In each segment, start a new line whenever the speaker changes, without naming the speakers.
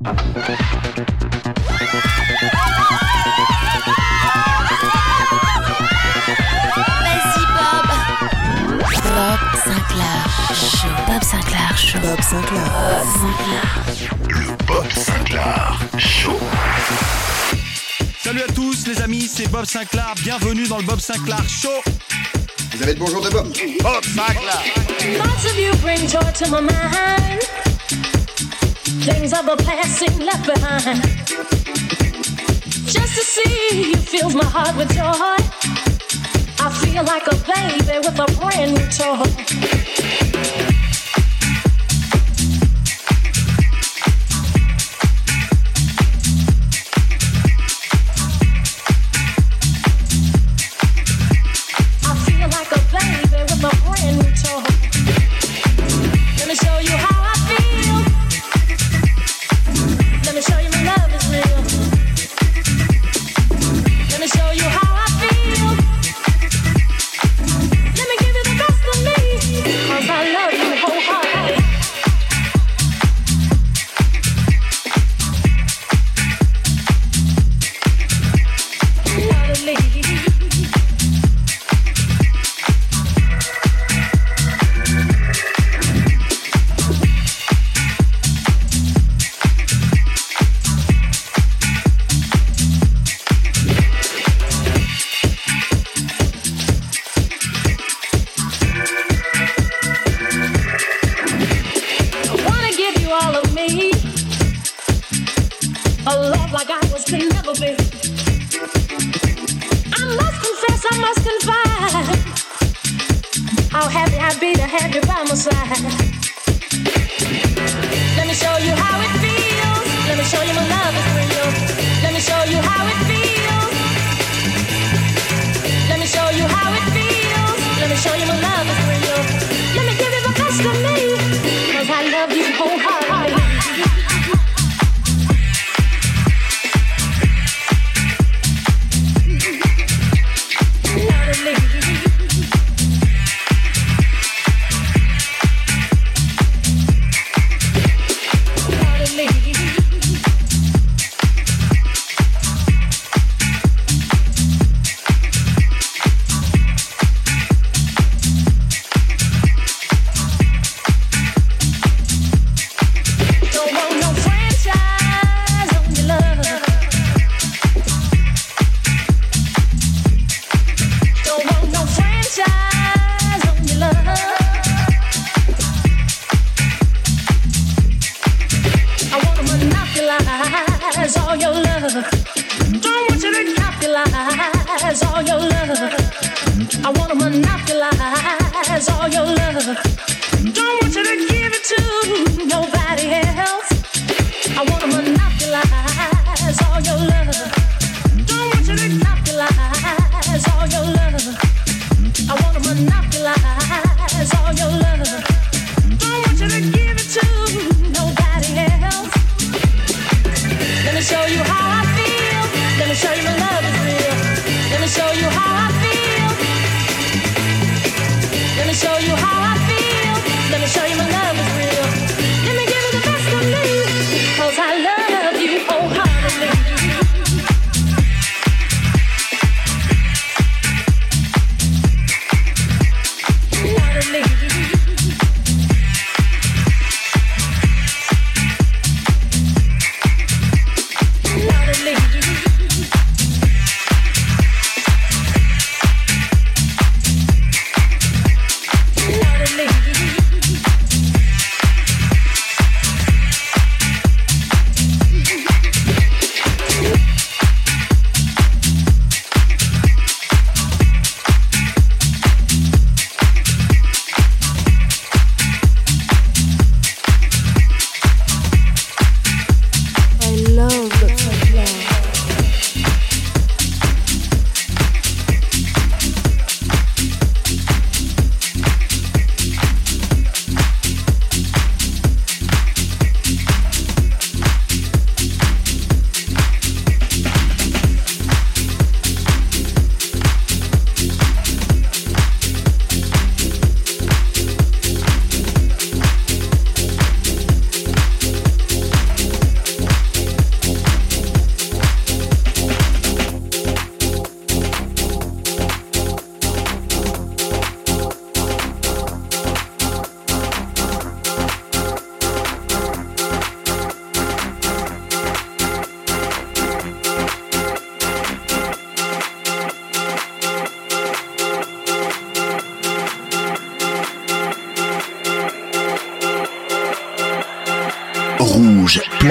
Bob.
Bob Sinclair Show. Bob Sinclair Show. Bob
Sinclair.
Bob Sinclair Show.
Salut à tous les amis, c'est Bob Sinclair. Bienvenue dans le Bob Sinclair Show.
Vous avez le bonjour de Bob
Bob Sinclair.
Thoughts of you bring joy to my mind. Things of past seem left behind. Just to see you fills my heart with joy. I feel like a baby with a brand new toy.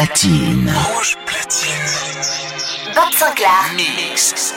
Platine. Rouge platine.
Bob Sinclair.
Mix.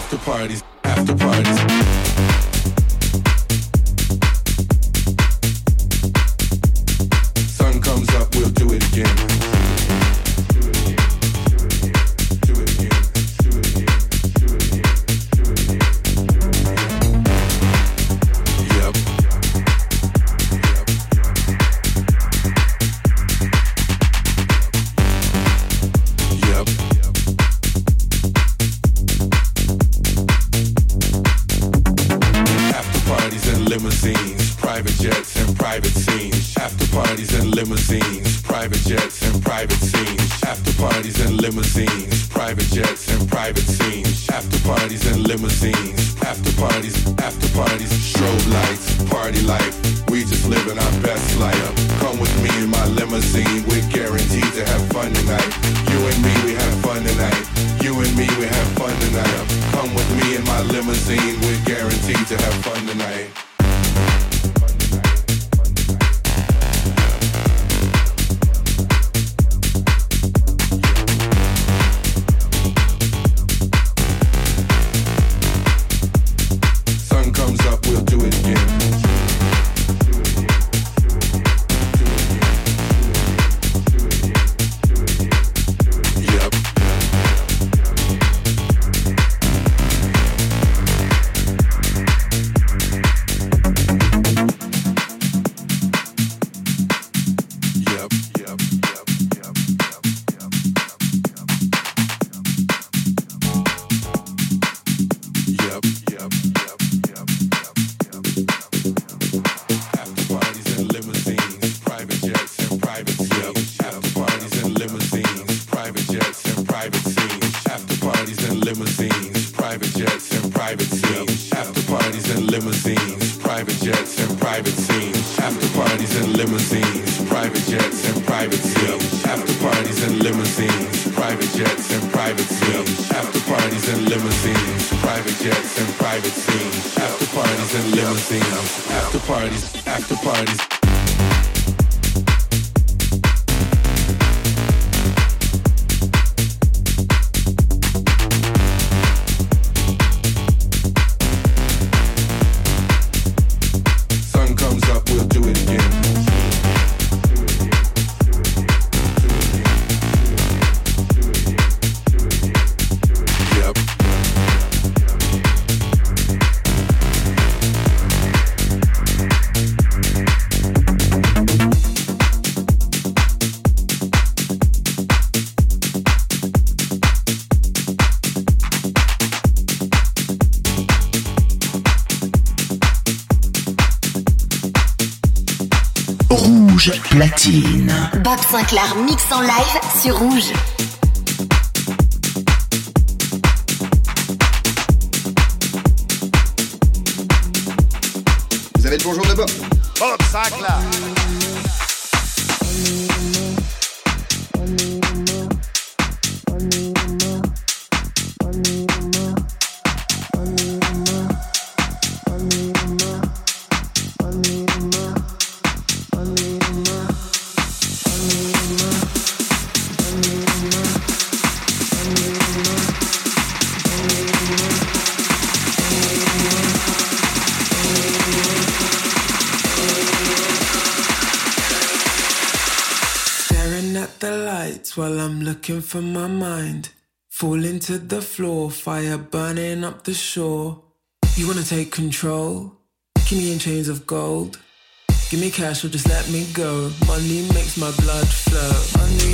after parties. limousines, private jets and private jets. After parties and limousines, private jets and private jets. After parties and limousines, private jets and private scenes. After parties and limousines, after parties, after parties.
Platine.
Bob Sinclair mix en live sur Rouge.
Vous avez le bonjour de Bob.
Bob Sinclair.
Looking for my mind. Falling to the floor, fire burning up the shore. You wanna take control? Keep me in chains of gold. Give me cash or just let me go. Money makes my blood flow. Money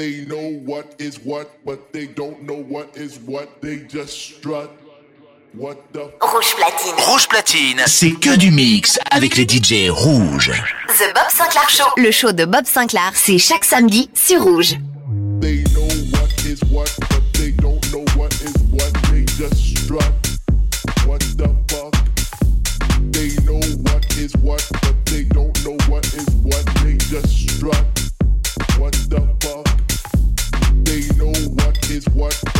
They know what is what, but they don't know what is what. They just strut. What the
Rouge platine.
Rouge platine, c'est que du mix avec les DJ rouges.
The Bob Sinclair Show. Le show de Bob Sinclair, c'est chaque samedi sur Rouge.
They know what is what, but they don't know what is what. They just strut. What the fuck? They know what is what. is what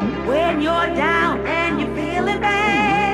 When you're down and you're feeling bad.